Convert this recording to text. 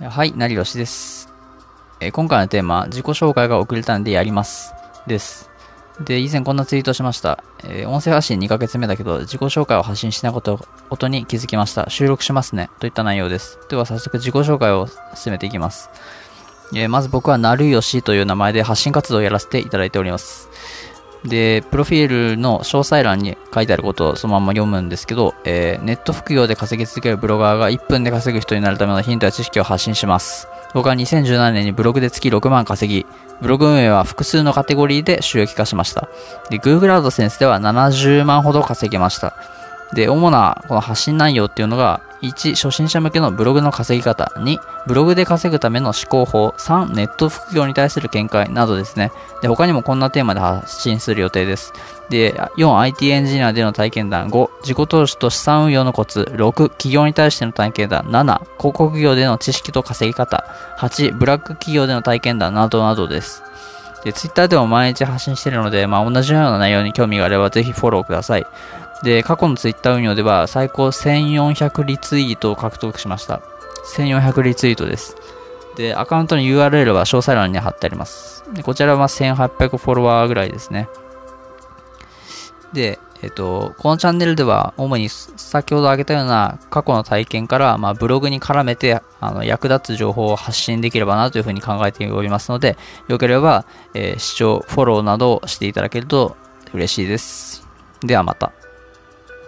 はい、成吉です。え、今回のテーマ、自己紹介が遅れたんでやります。です。で、以前こんなツイートしました。えー、音声発信2ヶ月目だけど、自己紹介を発信しないことことに気づきました。収録しますね。といった内容です。では早速自己紹介を進めていきます。えー、まず僕はなるよしという名前で発信活動をやらせていただいております。で、プロフィールの詳細欄に書いてあることをそのまま読むんですけど、えー、ネット副業で稼ぎ続けるブロガーが1分で稼ぐ人になるためのヒントや知識を発信します。僕は2017年にブログで月6万稼ぎ、ブログ運営は複数のカテゴリーで収益化しました。で、Google AdSense では70万ほど稼ぎました。で、主なこの発信内容っていうのが、1、初心者向けのブログの稼ぎ方。2、ブログで稼ぐための思考法。3、ネット副業に対する見解などですね。で、他にもこんなテーマで発信する予定です。で、4、IT エンジニアでの体験談。5、自己投資と資産運用のコツ。6、企業に対しての体験談。7、広告業での知識と稼ぎ方。8、ブラック企業での体験談などなどです。で、Twitter でも毎日発信しているので、まあ、同じような内容に興味があればぜひフォローください。で、過去の Twitter 運用では最高1400リツイートを獲得しました。1400リツイートです。で、アカウントの URL は詳細欄に貼ってあります。でこちらは1800フォロワーぐらいですね。で、えっと、このチャンネルでは主に先ほど挙げたような過去の体験から、まあ、ブログに絡めてあの役立つ情報を発信できればなというふうに考えておりますので、よければ、えー、視聴、フォローなどをしていただけると嬉しいです。ではまた。